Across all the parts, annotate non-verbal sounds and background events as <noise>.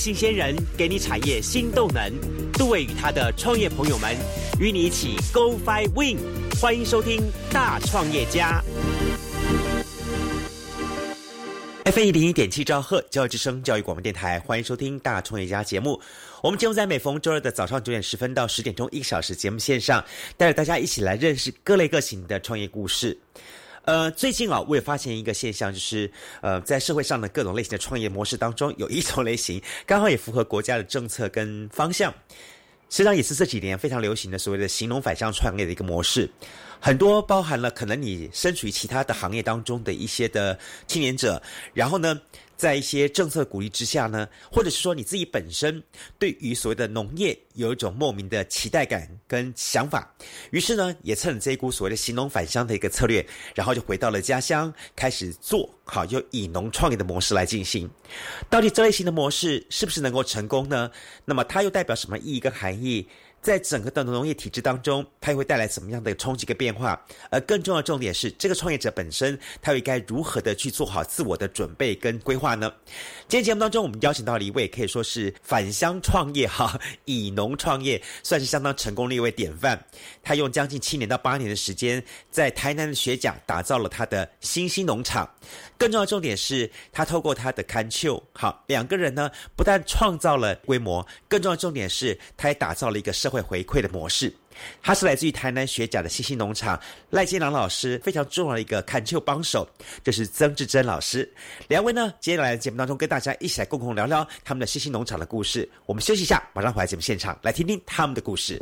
新鲜人给你产业新动能。杜伟与他的创业朋友们与你一起 Go Fly Win，欢迎收听大创业家。F 一零一点七兆赫教育之声教育广播电台，欢迎收听大创业家节目。我们节目在每逢周二的早上九点十分到十点钟一个小时节目线上，带着大家一起来认识各类各型的创业故事。呃，最近啊，我也发现一个现象，就是呃，在社会上的各种类型的创业模式当中，有一种类型刚好也符合国家的政策跟方向，实际上也是这几年非常流行的所谓的“行农反向”创业的一个模式。很多包含了可能你身处于其他的行业当中的一些的青年者，然后呢。在一些政策鼓励之下呢，或者是说你自己本身对于所谓的农业有一种莫名的期待感跟想法，于是呢，也趁着这一股所谓的“行农返乡”的一个策略，然后就回到了家乡，开始做好就以农创业的模式来进行。到底这类型的模式是不是能够成功呢？那么它又代表什么意义跟含义？在整个的农业体制当中，它又会带来什么样的冲击跟变化？而更重要的重点是，这个创业者本身，他又该如何的去做好自我的准备跟规划呢？今天节目当中，我们邀请到了一位可以说是返乡创业哈，以农创业算是相当成功的一位典范。他用将近七年到八年的时间，在台南的学甲打造了他的新兴农场。更重要的重点是他透过他的看丘，好两个人呢，不但创造了规模，更重要的重点是他也打造了一个会回馈的模式。他是来自于台南学甲的新兴农场赖建良老师，非常重要的一个看丘帮手，就是曾志珍老师。两位呢，接下来节目当中跟大家一起来共同聊聊他们的新兴农场的故事。我们休息一下，马上回来节目现场来听听他们的故事。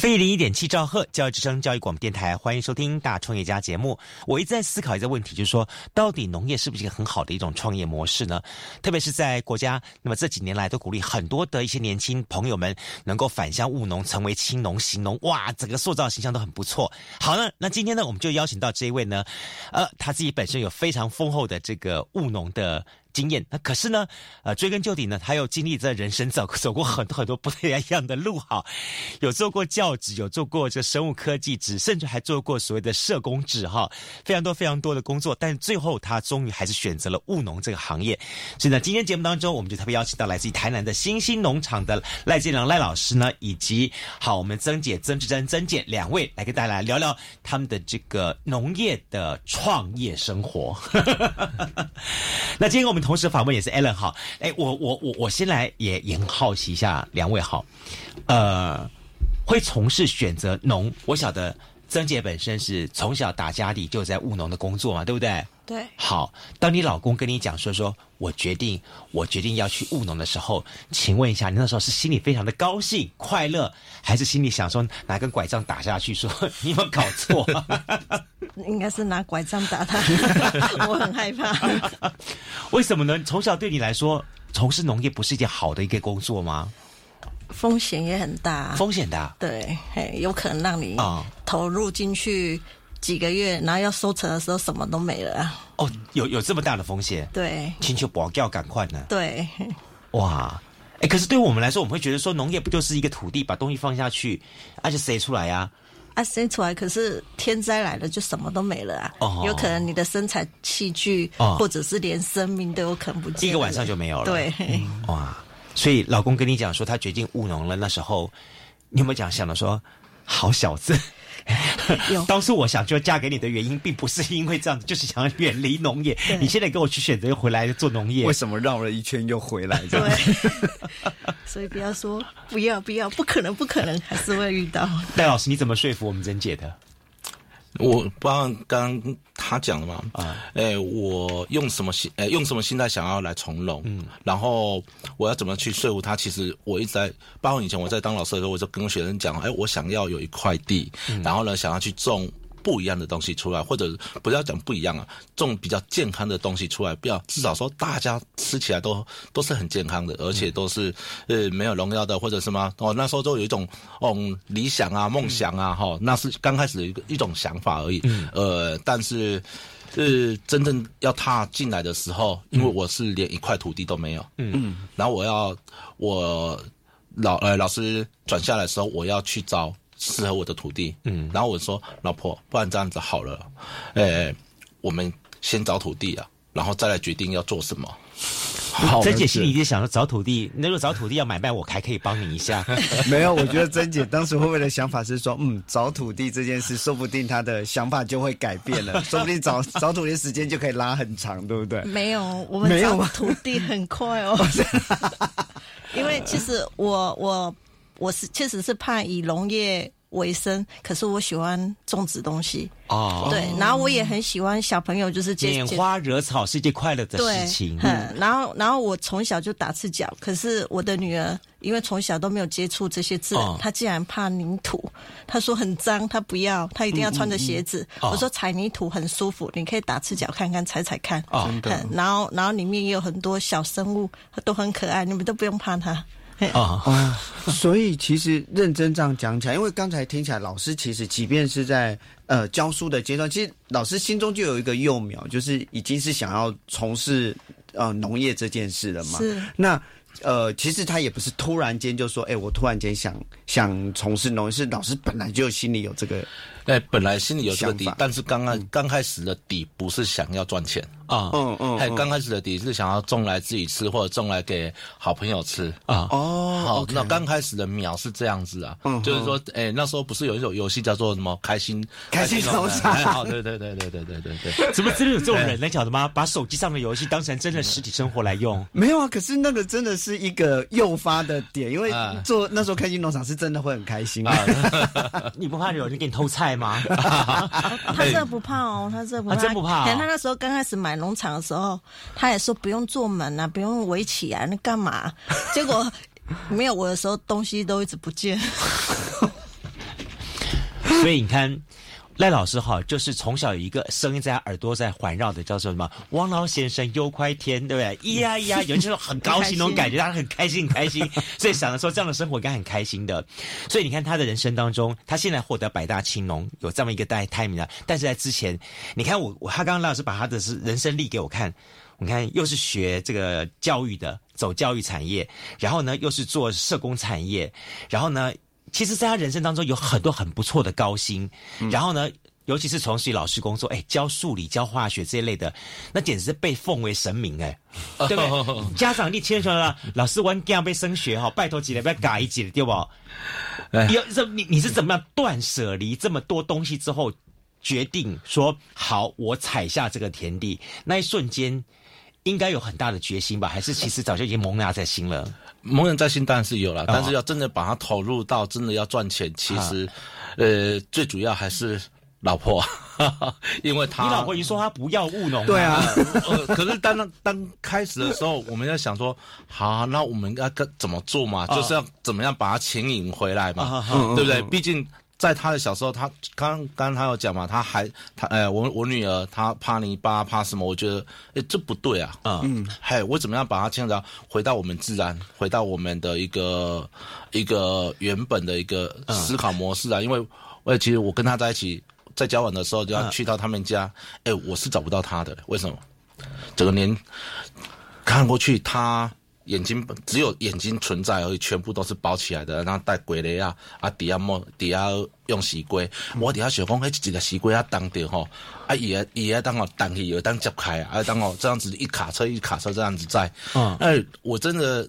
F 一零一点七兆赫教育之声教育广播电台，欢迎收听大创业家节目。我一直在思考一个问题，就是说，到底农业是不是一个很好的一种创业模式呢？特别是在国家，那么这几年来都鼓励很多的一些年轻朋友们能够返乡务农，成为青农、行农，哇，整个塑造形象都很不错。好呢，那今天呢，我们就邀请到这一位呢，呃，他自己本身有非常丰厚的这个务农的。经验，那可是呢，呃，追根究底呢，他又经历在人生走走过很多很多不太一样的路，哈，有做过教职，有做过这生物科技职，甚至还做过所谓的社工职，哈，非常多非常多的工作，但是最后他终于还是选择了务农这个行业。所以呢，今天节目当中，我们就特别邀请到来自于台南的新兴农场的赖建良赖老师呢，以及好我们曾姐曾志珍曾姐两位来跟大家来聊聊他们的这个农业的创业生活。<laughs> 那今天我们。同时访问也是 Allen 好，哎，我我我我先来也也很好奇一下两位好，呃，会从事选择农，我晓得曾姐本身是从小打家里就在务农的工作嘛，对不对？对。好，当你老公跟你讲说说我决定我决定要去务农的时候，请问一下，你那时候是心里非常的高兴快乐，还是心里想说拿根拐杖打下去，说 <laughs> 你有没有搞错？<laughs> 应该是拿拐杖打他，我很害怕。为什么呢？从小对你来说，从事农业不是一件好的一个工作吗？风险也很大，风险大，对，有可能让你投入进去几个月，然后要收成的时候什么都没了。哦，有有这么大的风险？对，请求保教赶快呢。对，哇，哎，可是对我们来说，我们会觉得说，农业不就是一个土地，把东西放下去，而且塞出来呀？啊，生出来可是天灾来了就什么都没了啊！哦，有可能你的生产器具，或者是连生命都有可能不见。一个晚上就没有了。对，哇！所以老公跟你讲说他决定务农了，那时候你有没有讲想到说好小子？<laughs> 当初我想就嫁给你的原因，并不是因为这样子，就是想要远离农业。你现在跟我去选择又回来做农业，为什么绕了一圈又回来？对，<laughs> 所以不要说不要不要，不可能不可能，还是会遇到。戴老师，你怎么说服我们珍姐的？我不知道刚刚他讲了嘛？啊，哎，我用什么心？哎，用什么心态想要来从容？嗯，然后我要怎么去说服他？其实我一直在，包括以前我在当老师的时候，我就跟学生讲，哎，我想要有一块地，然后呢，想要去种。不一样的东西出来，或者不要讲不一样啊，种比较健康的东西出来，不要至少说大家吃起来都都是很健康的，而且都是呃没有农药的，或者什么哦，那时候就有一种哦理想啊、梦想啊，哈，那是刚开始的一个一种想法而已。呃，但是是真正要踏进来的时候，因为我是连一块土地都没有，嗯，然后我要我老呃老师转下来的时候，我要去找。适合我的土地。嗯，然后我说老婆，不然这样子好了，哎，我们先找土地啊，然后再来决定要做什么。好珍姐心里就想说，找土地，那如果找土地要买卖，我还可以帮你一下。<laughs> 没有，我觉得珍姐当时会不会的想法是说，嗯，找土地这件事，说不定她的想法就会改变了，<laughs> 说不定找找土地时间就可以拉很长，对不对？没有，我们找土地很快哦。<laughs> 因为其实我我我是确实是怕以农业。为生，可是我喜欢种植东西哦，对，然后我也很喜欢小朋友，就是拈花惹草是一件快乐的事情。嗯，然后然后我从小就打赤脚，可是我的女儿因为从小都没有接触这些自然，她竟然怕泥土，她说很脏，她不要，她一定要穿着鞋子。我说踩泥土很舒服，你可以打赤脚看看，踩踩看。哦，然后然后里面也有很多小生物，都很可爱，你们都不用怕它。啊啊！所以其实认真这样讲起来，因为刚才听起来，老师其实即便是在呃教书的阶段，其实老师心中就有一个幼苗，就是已经是想要从事呃农业这件事了嘛。是那呃，其实他也不是突然间就说，哎，我突然间想想从事农业，是老师本来就心里有这个。哎，本来心里有这个底，但是刚刚刚开始的底不是想要赚钱啊，嗯嗯，还刚开始的底是想要种来自己吃，或者种来给好朋友吃啊。哦，好，那刚开始的苗是这样子啊，就是说，哎，那时候不是有一种游戏叫做什么开心开心农场？好，对对对对对对对对。怎么真的有这种人？呢晓得吗？把手机上的游戏当成真的实体生活来用？<laughs> 没有啊，可是那个真的是一个诱发的点，因为做那时候开心农场是真的会很开心啊。<laughs> <laughs> 你不怕有人给你偷菜？吗？<laughs> 他这不怕哦，他这不怕，真不怕。他那时候刚开始买农场的时候，他也说不用做门啊，不用围起啊，那干嘛？<laughs> 结果没有我的时候，东西都一直不见。<laughs> 所以你看。赖老师哈，就是从小有一个声音在他耳朵在环绕的，叫做什么？王老先生有块田，对不对？咿呀咿呀，<laughs> 有这种很高兴那种感觉，他很开心，很开心。<laughs> 所以想着说，这样的生活应该很开心的。所以你看他的人生当中，他现在获得百大青农有这么一个代胎名的，但是在之前，你看我我他刚刚赖老师把他的是人生历给我看，你看又是学这个教育的，走教育产业，然后呢又是做社工产业，然后呢。其实，在他人生当中有很多很不错的高薪，然后呢，尤其是从事老师工作，哎，教数理、教化学这一类的，那简直是被奉为神明哎，对不对？家长你听说了，<laughs> 老师我这样被升学哈，拜托几了不要改一几对不？有这你你是怎么样断舍离这么多东西之后，决定说好我踩下这个田地那一瞬间，应该有很大的决心吧？还是其实早就已经萌芽在心了？蒙人在心当然是有了，但是要真的把它投入到真的要赚钱，其实，呃，最主要还是老婆，<laughs> 因为他你老婆一说他不要务农，对啊，<laughs> 可是当当开始的时候，我们要想说，好，那我们要该怎么做嘛？就是要怎么样把它牵引回来嘛，对不对？毕竟。在他的小时候，他刚刚刚他有讲嘛，他还他哎，我我女儿她怕泥巴怕什么？我觉得哎，这不对啊，嗯，嘿，我怎么样把她牵着回到我们自然，回到我们的一个一个原本的一个思考模式啊？因为我其实我跟他在一起，在交往的时候就要去到他们家，哎，我是找不到他的，为什么？整个年看过去他。眼睛只有眼睛存在而已，全部都是包起来的。然后带鬼雷啊啊，底下摸底下用石龟，我底下小公迄一个石龟啊当掉吼，啊也也当哦当去也当接开啊，当哦这样子一卡车一卡车这样子在，嗯，哎我真的。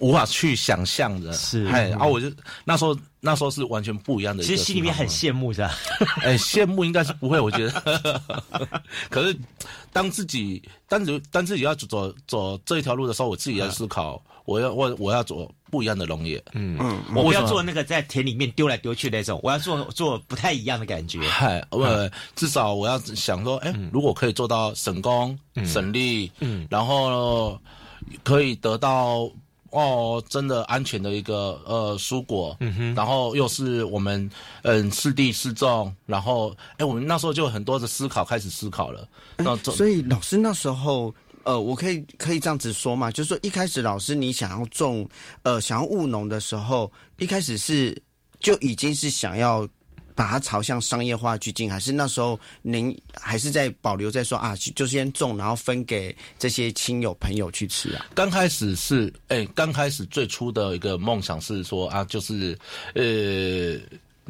无法去想象的，是哎，啊，我就那时候那时候是完全不一样的。其实心里面很羡慕是吧，哎，羡慕应该是不会，我觉得。<laughs> 可是当自己当自当自己要走走这一条路的时候，我自己在思考，我要我我要做不一样的农业。嗯嗯，我不要做那个在田里面丢来丢去那种，我要做做不太一样的感觉。嗨，我至少我要想说，哎，如果可以做到省工省力，嗯，然后可以得到。哦，真的安全的一个呃蔬果，嗯哼，然后又是我们嗯适地适种，然后哎，我们那时候就很多的思考，开始思考了。那所以老师那时候呃，我可以可以这样子说嘛，就是说一开始老师你想要种呃想要务农的时候，一开始是就已经是想要。把它朝向商业化去进，还是那时候您还是在保留在说啊，就先种，然后分给这些亲友朋友去吃啊？刚开始是，哎，刚开始最初的一个梦想是说啊，就是，呃，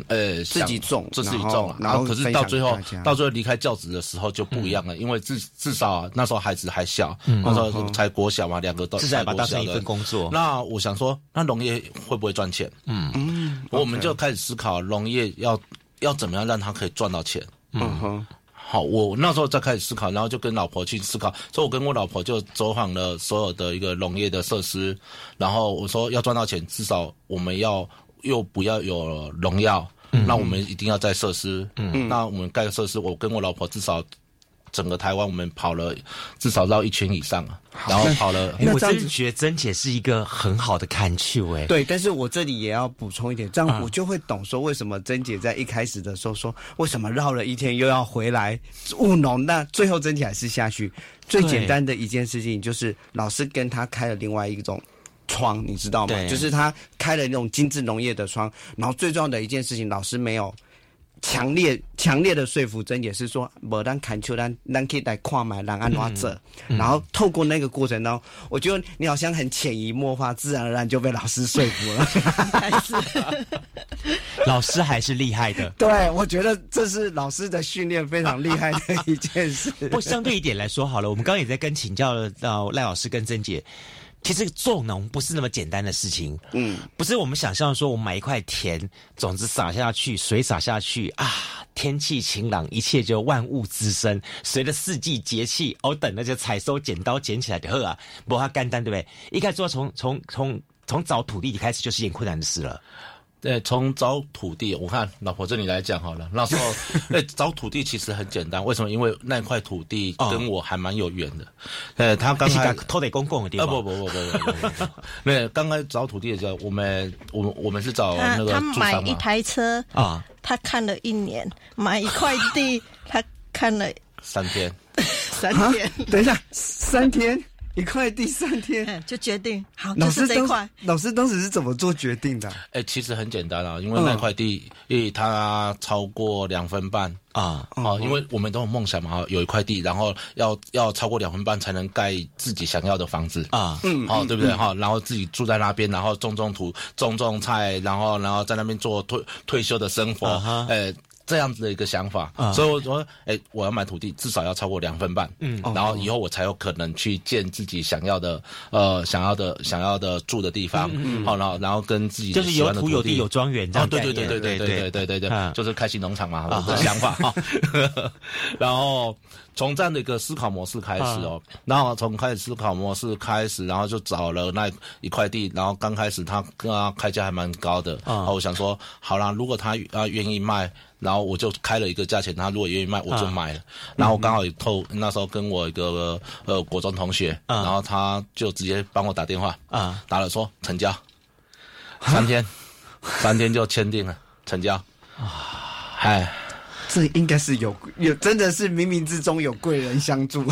呃，自己种，自己种，然后可是到最后，到最后离开教职的时候就不一样了，因为至至少那时候孩子还小，那时候才国小嘛，两个都是把当成一份工作。那我想说，那农业会不会赚钱？嗯嗯，我们就开始思考农业要要怎么样让它可以赚到钱。嗯哼，好，我那时候再开始思考，然后就跟老婆去思考，所以我跟我老婆就走访了所有的一个农业的设施，然后我说要赚到钱，至少我们要。又不要有农药，那我们一定要在设施。嗯，那我们盖设施，我跟我老婆至少整个台湾我们跑了至少绕一圈以上啊，然后跑了。我真觉得珍姐是一个很好的看趣哎。对，但是我这里也要补充一点，这样我就会懂说为什么珍姐在一开始的时候说为什么绕了一天又要回来务农，那最后珍姐还是下去。最简单的一件事情就是老师跟他开了另外一种。窗，你知道吗？就是他开了那种精致农业的窗，然后最重要的一件事情，老师没有强烈强烈的说服真也是说，我当砍球，咱咱可以来跨买，让安拉这，然后透过那个过程当中，我觉得你好像很潜移默化，自然而然就被老师说服了。<laughs> 老师还是厉害的，<laughs> 对我觉得这是老师的训练非常厉害的一件事。不，相对一点来说好了，我们刚刚也在跟请教到赖老师跟曾姐。其实做农不是那么简单的事情，嗯，不是我们想象说，我们买一块田，种子撒下去，水撒下去啊，天气晴朗，一切就万物滋生，随着四季节气，哦，等那些采收，剪刀剪起来的喝啊，不它干单对不对？一开始说从从从从找土地开始就是一件困难的事了。对，从找土地，我看老婆这里来讲好了。那时候，<laughs> 哎，找土地其实很简单，为什么？因为那块土地跟我还蛮有缘的。呃，他刚才偷得公共的地方。不不不不不不，没有刚刚找土地的时候，我们我们我们是找那个他买一台车啊，他看了一年，买一块地，他看了三天，三天。等一下，三天。<laughs> 一块地三天就决定好，老师这块。老师当时是怎么做决定的？哎，其实很简单啊，因为那块地，因为它超过两分半啊，哦，因为我们都有梦想嘛，有一块地，然后要要超过两分半才能盖自己想要的房子啊，嗯，好，对不对哈？然后自己住在那边，然后种种土，种种菜，然后然后在那边做退退休的生活，哎。这样子的一个想法，所以我说，哎，我要买土地，至少要超过两分半，嗯，然后以后我才有可能去建自己想要的，呃，想要的、想要的住的地方，嗯好，然后然后跟自己就是有土有地有庄园这样，对对对对对对对对对对，就是开心农场嘛，我的想法，<laughs> 然后从这样的一个思考模式开始哦，然后从开始思考模式开始，然后就找了那一块地，然后刚开始他他开价还蛮高的，啊，我想说，好啦，如果他啊愿意卖。然后我就开了一个价钱，他如果愿意卖，我就卖了。然后刚好也透那时候跟我一个呃国中同学，然后他就直接帮我打电话，啊，打了说成交，三天，三天就签订了成交，啊，嗨。这应该是有有，真的是冥冥之中有贵人相助。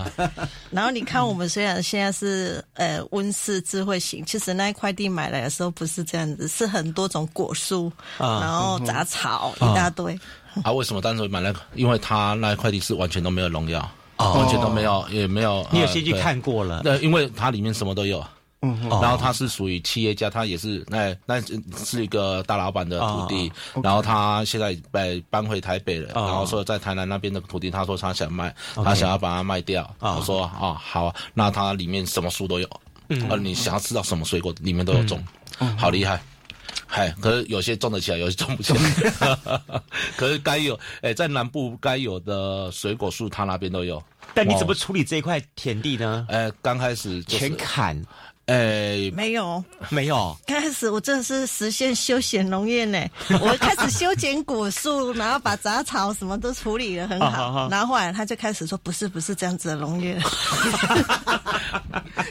<laughs> 然后你看，我们虽然现在是呃温室智慧型，其实那一块地买来的时候不是这样子，是很多种果树，然后杂草一大堆。<laughs> 啊，为什么当时买那个？因为他那一块地是完全都没有农药，完全都没有，也没有。你有先去看过了？对，因为它里面什么都有。嗯，然后他是属于企业家，他也是那那是一个大老板的土地，然后他现在被搬回台北了，然后说在台南那边的土地，他说他想卖，他想要把它卖掉。我说啊好，那他里面什么树都有，呃你想要吃到什么水果里面都有种，好厉害，嗨，可是有些种得起来，有些种不起来，<laughs> 可是该有哎在南部该有的水果树，他那边都有。但你怎么处理这块田地呢？哎，刚开始全砍。哎，没有，没有。开始我真的是实现休闲农业呢，<laughs> 我开始修剪果树，然后把杂草什么都处理的很好。然后后来他就开始说，不是不是这样子的农业。<laughs>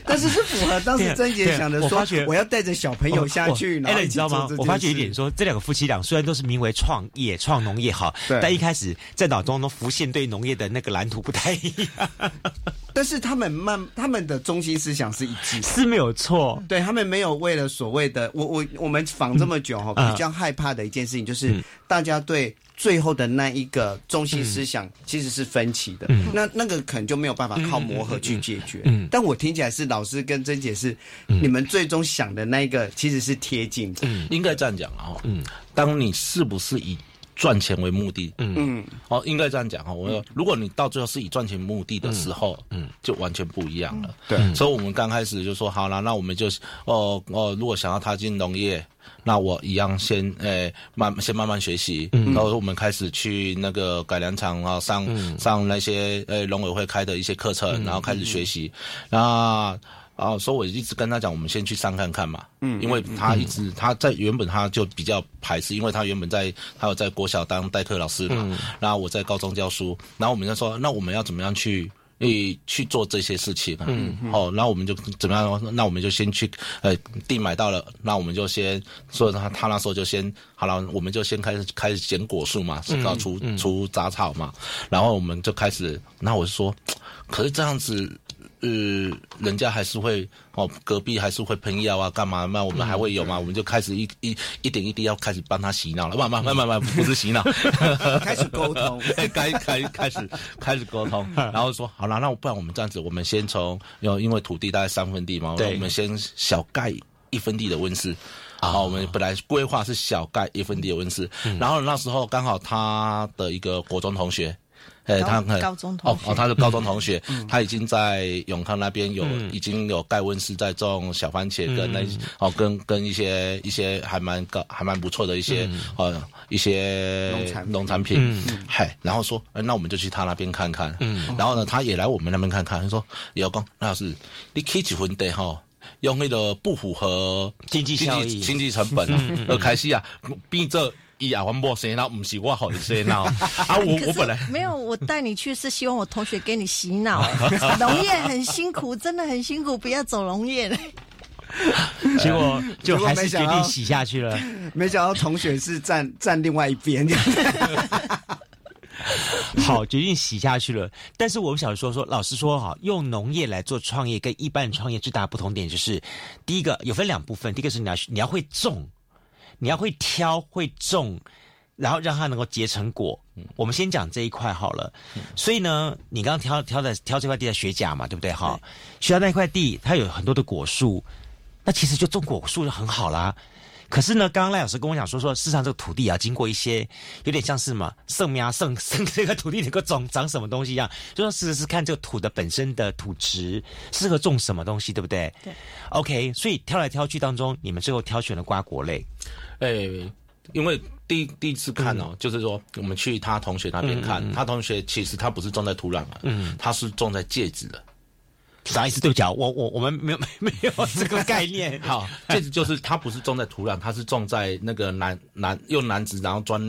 但是是符合当时曾姐想的，说我要带着小朋友下去。哎，你知道吗？我发觉一点，说这两个夫妻俩虽然都是名为创业创农业好，但一开始在脑中都浮现对农业的那个蓝图不太一样。但是他们慢，他们的中心思想是一致，是没有。有错。对他们没有为了所谓的我我我们访这么久哈，比较害怕的一件事情就是大家对最后的那一个中心思想其实是分歧的，那那个可能就没有办法靠磨合去解决。但我听起来是老师跟珍姐是你们最终想的那一个其实是贴近的，应该这样讲啊。嗯，当你是不是以赚钱为目的，嗯。嗯，哦，应该这样讲哈。我说，如果你到最后是以赚钱目的的时候，嗯，就完全不一样了。对，所以我们刚开始就说好了，那我们就哦哦，如果想要踏进农业，那我一样先诶慢先慢慢学习，然后我们开始去那个改良场啊，上上那些呃农委会开的一些课程，然后开始学习，那。啊，所以我一直跟他讲，我们先去上看看嘛。嗯，因为他一直他在原本他就比较排斥，因为他原本在他有在国小当代课老师嘛。然后我在高中教书，然后我们就说，那我们要怎么样去诶去做这些事情？嗯，哦，然后我们就怎么样？那我们就先去呃地买到了，那我们就先所以他他那时候就先好了，我们就先开始开始剪果树嘛，搞除除杂草嘛。然后我们就开始，那我就说，<tsk> 可是这样子。呃，人家还是会哦，隔壁还是会喷药啊，干嘛？那我们还会有吗？我们就开始一一一点一滴要开始帮他洗脑了，慢慢慢慢慢，不是洗脑，<laughs> 开始沟通，<laughs> 开开开始开始沟通，<laughs> 然后说好了，那不然我们这样子，我们先从，因因为土地大概三分地嘛，我们先小盖一分地的温室，好，我们本来规划是小盖一分地的温室，然后那时候刚好他的一个国中同学。哎，他高中同学哦哦，他是高中同学，他已经在永康那边有已经有盖温室在种小番茄，跟那哦跟跟一些一些还蛮高还蛮不错的一些呃一些农产农产品，嗨，然后说，那我们就去他那边看看，然后呢，他也来我们那边看看，他说，姚工，那老师，你可以结婚的哈，用那个不符合经济效益、经济成本而开始啊，逼着。伊啊，我莫生闹，唔是我好生闹啊！我我本来没有，我带你去是希望我同学给你洗脑。<laughs> 农业很辛苦，真的很辛苦，不要走农业了。<laughs> 结果 <laughs> 就还是决定洗下去了。没想到同学是站站另外一边。好，决定洗下去了。但是我们想说说，老实说哈，用农业来做创业，跟一般创业最大的不同点就是，第一个有分两部分，第一个是你要你要会种。你要会挑会种，然后让它能够结成果。我们先讲这一块好了。所以呢，你刚刚挑挑的挑这块地的学甲嘛，对不对？哈，学甲那块地它有很多的果树，那其实就种果树就很好啦。可是呢，刚刚赖老师跟我讲说，说事实上这个土地啊，经过一些有点像是什么圣苗圣 <laughs> 圣这个土地能够种长什么东西一样，就说事实是看这个土的本身的土质适合种什么东西，对不对？对。OK，所以挑来挑去当中，你们最后挑选了瓜果类。哎，因为第第一次看哦，就是说我们去他同学那边看，他同学其实他不是种在土壤啊，嗯，他是种在戒指的。啥意思？对不起，我我我们没有没没有这个概念。<laughs> 好，戒指就是它不是种在土壤，它是种在那个男男用男子然后钻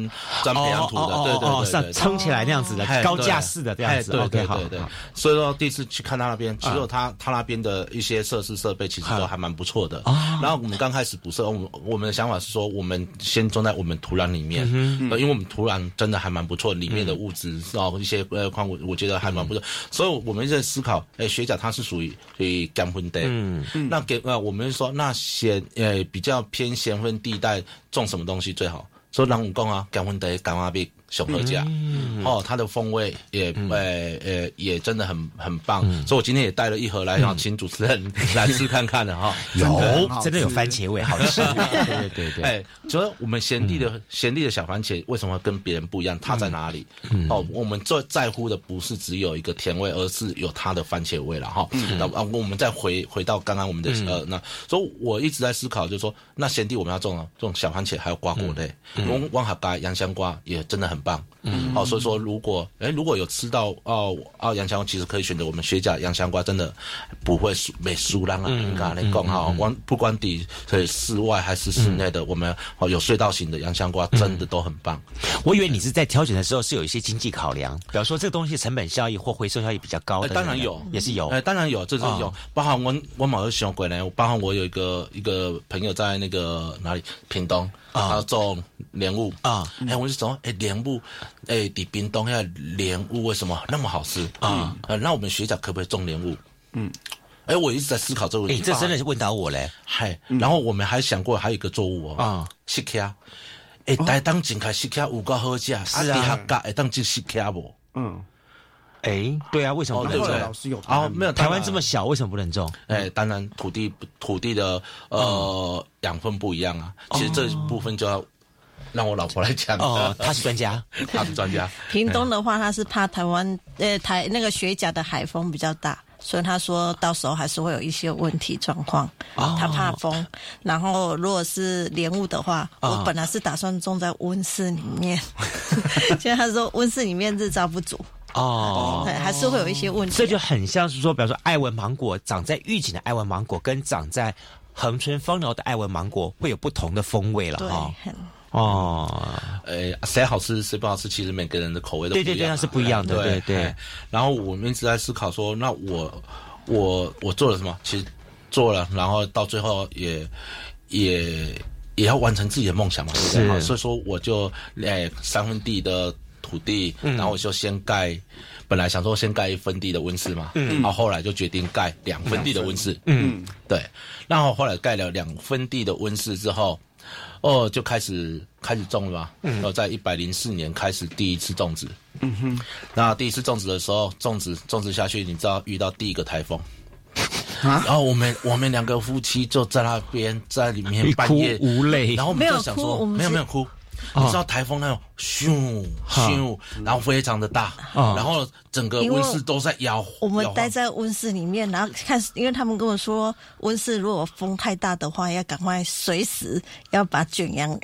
钻培养土的，对对对，撑起来那样子的高架式的这样子。对对对对。所以说第一次去看他那边，其实他他那边的一些设施设备其实都还蛮不错的。然后我们刚开始补设，我们我们的想法是说，我们先种在我们土壤里面，因为我们土壤真的还蛮不错，里面的物质哦一些呃矿物，我觉得还蛮不错。所以我们在思考，哎，学长他是。属于属于干分地，嗯，那给呃，我们说那咸呃比较偏咸分地带种什么东西最好？说让我讲啊，干分地干花币。熊河家，哦，它的风味也呃呃也真的很很棒，所以我今天也带了一盒来让请主持人 <laughs> 来吃看看的哈。有，真的有番茄味，好吃。<laughs> 对对对，哎，主要我们贤弟的贤弟的小番茄为什么跟别人不一样？它在哪里？哦，我们最在乎的不是只有一个甜味，而是有它的番茄味了哈。那啊，我们再回回到刚刚我们的呃，那所以我一直在思考，就是说，那贤弟我们要种啊种小番茄，还有瓜果类，翁汪哈嘎洋香瓜也真的很棒。嗯，好，所以说如果哎如果有吃到哦哦洋香瓜，其实可以选择我们薛家洋香瓜，真的不会输没输浪啊！你看你讲哈，光不管底以室外还是室内的，我们哦有隧道型的洋香瓜，真的都很棒。我以为你是在挑选的时候是有一些经济考量，比方说这个东西成本效益或回收效益比较高的，当然有，也是有，哎，当然有，这是有。包含我我某个想过呢，包含我有一个一个朋友在那个哪里屏东。啊，种莲雾啊！哎，我就说，哎，莲雾，哎，比冰冻下莲雾为什么那么好吃啊？呃，那我们学长可不可以种莲雾？嗯。哎，我一直在思考这个问题。哎，这真的是问到我嘞。嗨，然后我们还想过还有一个作物哦，啊，西卡，哎，台当景开西卡五个好价，是啊，底下加哎当进西卡不？嗯，哎，对啊，为什么不能种？老师有哦，没有，台湾这么小，为什么不能种？哎，当然土地土地的呃养分不一样啊，其实这部分就要。让我老婆来讲哦，他是专家，<laughs> 她是专家。屏东的话，他是怕台湾呃台那个雪甲的海风比较大，所以他说到时候还是会有一些问题状况。他怕风。然后如果是莲雾的话，我本来是打算种在温室里面，<laughs> 现在他说温室里面日照不足哦，对，还是会有一些问题。这就很像是说，比如说爱文芒果长在玉井的爱文芒果，跟长在恒春芳寮的爱文芒果会有不同的风味了哈。哦，呃，谁好吃谁不好吃，其实每个人的口味都对对对，那是不一样的，对对。然后我们一直在思考说，那我我我做了什么？其实做了，然后到最后也也也要完成自己的梦想嘛，对不对？所以说我就哎三分地的土地，然后我就先盖，本来想说先盖一分地的温室嘛，嗯，然后后来就决定盖两分地的温室，嗯，对。然后后来盖了两分地的温室之后。哦，就开始开始种了嘛。嗯。然后在一百零四年开始第一次种植。嗯哼。那第一次种植的时候，种植种植下去，你知道遇到第一个台风。啊。然后我们我们两个夫妻就在那边在里面半夜无泪，然后我们就想说没有没有哭。你知道台风那种咻咻，然后非常的大，然后整个温室都在摇。我们待在温室里面，然后看，因为他们跟我说，温室如果风太大的话，要赶快随时要把卷阳。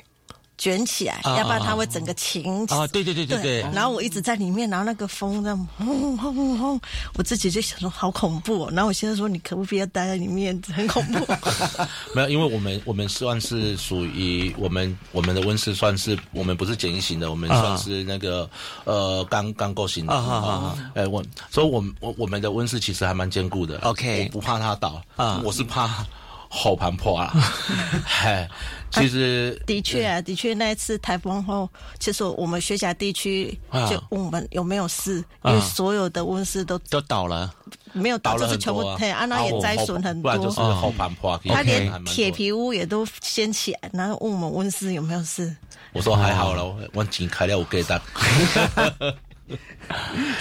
卷起来，要不然它会整个擎。啊，对对对对对。然后我一直在里面，然后那个风这样轰轰轰轰，我自己就想说好恐怖。哦然后我现在说，你可不可以待在里面？很恐怖。<laughs> 没有，因为我们我们算是属于我们我们的温室算是我们不是简易型的，我们算是那个呃钢钢构型的。啊啊啊！哎，我所以，我我我们的温室其实还蛮坚固的。OK，我不怕它倒。啊，我是怕后盘破了。<laughs> 嗨。其实的确啊，的确那一次台风后，其实我们学甲地区就问我们有没有事，因为所有的温室都都倒了，没有倒就是全部对，安娜也灾损很多，就是后盘破，他连铁皮屋也都掀起来，然后问我们温室有没有事。我说还好了，我紧开了我给他。<laughs>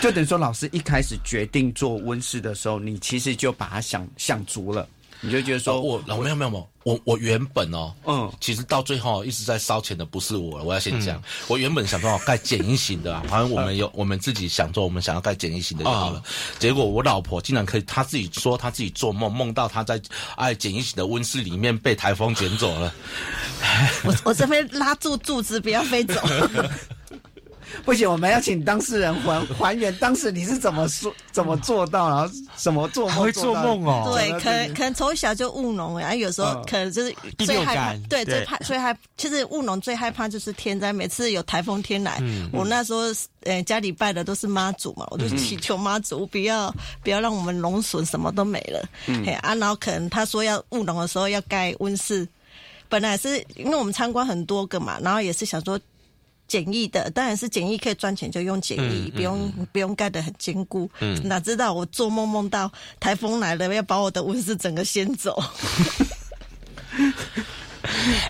就等于说，老师一开始决定做温室的时候，你其实就把它想想足了。你就觉得说，我没有没有没有，我我原本哦，嗯，其实到最后一直在烧钱的不是我，我要先讲，我原本想说盖简易型的，好像我们有我们自己想做，我们想要盖简易型的就好了。结果我老婆竟然可以，她自己说她自己做梦，梦到她在哎简易型的温室里面被台风卷走了。我我这边拉住柱子，不要飞走。<laughs> <laughs> 不行，我们要请当事人还 <laughs> 还原当时你是怎么说、<laughs> 怎么做到，然后怎么做梦？会做梦哦。对，可能可能从小就务农，然后有时候可能就是最害怕，对，最怕最害。其实务农最害怕就是天灾，每次有台风天来，我那时候呃家里拜的都是妈祖嘛，我就祈求妈祖不要不要让我们农损什么都没了。嘿啊，然后可能他说要务农的时候要盖温室，本来是因为我们参观很多个嘛，然后也是想说。简易的当然是简易可以赚钱，就用简易，不用不用盖得很坚固。哪知道我做梦梦到台风来了，要把我的温室整个掀走。<laughs>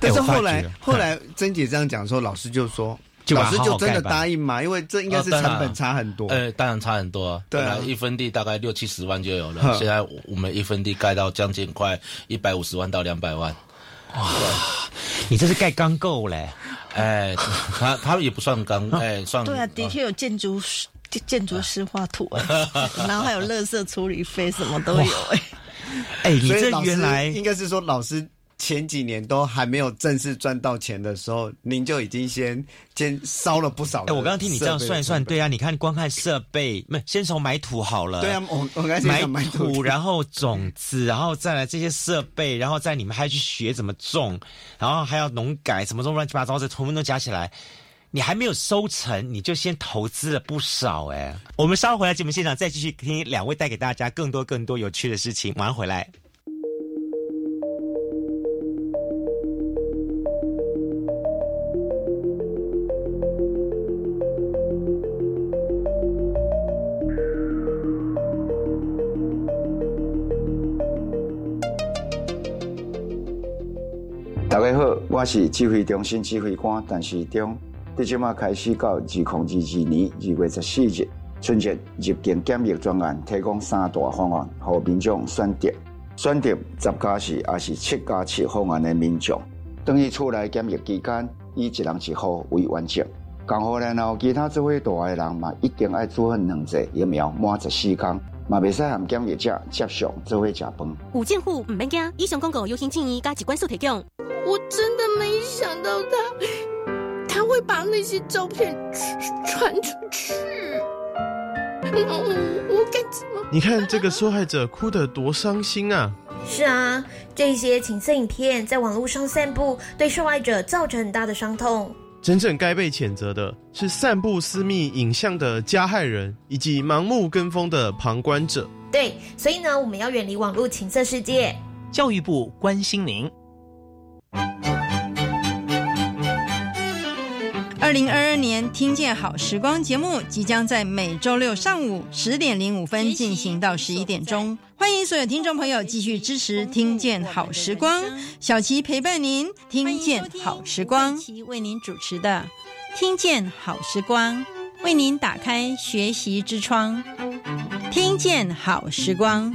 但是后来后来珍姐这样讲说，老师就说，老师就真的答应嘛，因为这应该是成本差很多。呃，当然差很多。对啊，一分地大概六七十万就有了，现在我们一分地盖到将近快一百五十万到两百万。哇，你这是盖钢构嘞？哎，他他也不算刚，哎，算对啊，的确有建筑师建筑师画图，<laughs> 然后还有垃圾处理费，什么都有哎。哎，你这原来应该是说老师。前几年都还没有正式赚到钱的时候，您就已经先先烧了不少。哎，我刚刚听你这样算一算，对啊，你看光看设备，没先从买土好了。对啊，我我刚才买土，然后种子，然后再来这些设备，然后在你们还要去学怎么种，然后还要农改，什么种乱七八糟的，统统都加起来，你还没有收成，你就先投资了不少哎。我们稍后回来节目现场再继续听两位带给大家更多更多有趣的事情，马上回来。是指挥中心指挥官但是从这即马开始到二零二二年二月十四日，春节入境检疫专案提供三大方案，互民众选择。选择十加四还是七加七方案的民众，等于厝内检疫期间以一人一户为完整。刚好然后其他做伙大的人嘛，一定爱做份两剂疫苗满十四天，嘛袂使含检疫者接受做伙食饭。有政府唔免惊，以上广告由行建议加机关所提供。我真的没想到他他会把那些照片传出去，我该怎么？你看这个受害者哭得多伤心啊！是啊，这些情色影片在网络上散布，对受害者造成很大的伤痛。真正该被谴责的是散布私密影像的加害人，以及盲目跟风的旁观者。对，所以呢，我们要远离网络情色世界。教育部关心您。二零二二年听见好时光节目即将在每周六上午十点零五分进行到十一点钟，欢迎所有听众朋友继续支持听见好时光，小琪陪伴您听见好时光，为您主持的听见好时光，为您打开学习之窗，听见好时光。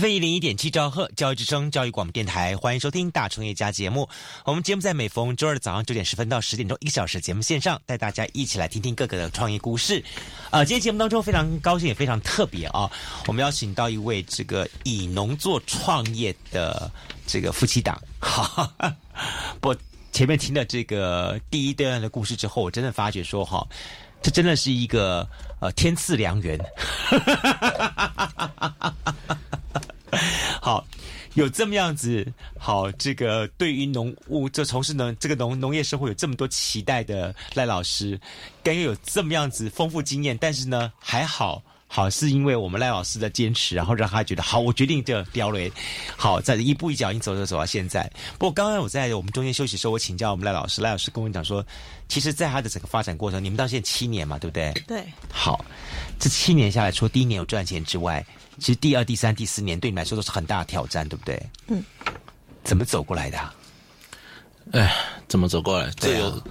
F 一零一点七兆赫教育之声教育广播电台，欢迎收听大创业家节目。我们节目在每逢周二早上九点十分到十点钟一个小时节目线上，带大家一起来听听各个的创业故事。呃，今天节目当中非常高兴也非常特别啊，我们邀请到一位这个以农做创业的这个夫妻档。哈，<laughs> 不，前面听了这个第一段的故事之后，我真的发觉说哈，这真的是一个呃天赐良缘。<laughs> 好，有这么样子好，这个对于农务这从事农这个农农业生活有这么多期待的赖老师，该有这么样子丰富经验，但是呢还好，好是因为我们赖老师的坚持，然后让他觉得好，我决定这雕雷，好在一步一脚印走走走到现在。不过刚刚我在我们中间休息的时候，我请教我们赖老师，赖老师跟我讲说，其实，在他的整个发展过程，你们到现在七年嘛，对不对？对。好，这七年下来，除了第一年有赚钱之外。其实第二、第三、第四年对你来说都是很大的挑战，对不对？嗯。怎么走过来的？哎，怎么走过来？这有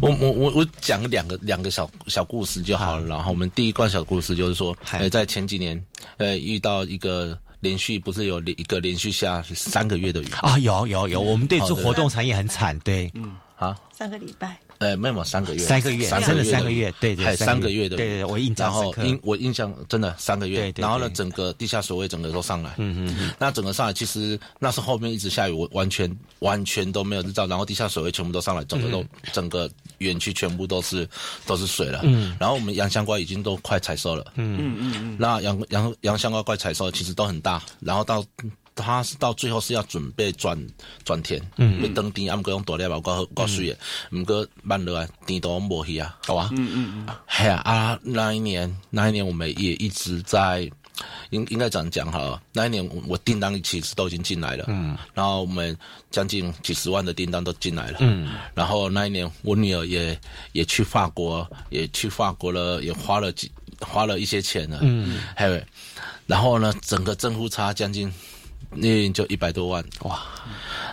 我我我我讲两个两个小小故事就好了。然后我们第一段小故事就是说，呃，在前几年，呃，遇到一个连续不是有一个连续下三个月的雨。啊，有有有，我们这次活动产业很惨，对，嗯，啊，三个礼拜。呃，没有三个月，三个月，真的三个月，对对，三个月。的，对对，我印象然后印我印象真的三个月，然后呢，整个地下水位整个都上来，嗯嗯嗯，那整个上来其实那是后面一直下雨，我完全完全都没有日照，然后地下水位全部都上来，整个都整个园区全部都是都是水了，嗯，然后我们洋香瓜已经都快采收了，嗯。嗯嗯，那洋洋洋香瓜快采收其实都很大，然后到。他是到最后是要准备转转田，嗯，要登田，啊，毋过用大粒包够够水的，毋过慢落来田都无去啊，好啊，嗯嗯嗯，系啊，啊那一年那一年我们也一直在应应该这样讲哈，那一年我订单其实都已经进来了，嗯，然后我们将近几十万的订单都进来了，嗯，然后那一年我女儿也也去法国，也去法国了，也花了几花了一些钱了，嗯，还有，然后呢，整个正负差将近那年就一百多万，哇，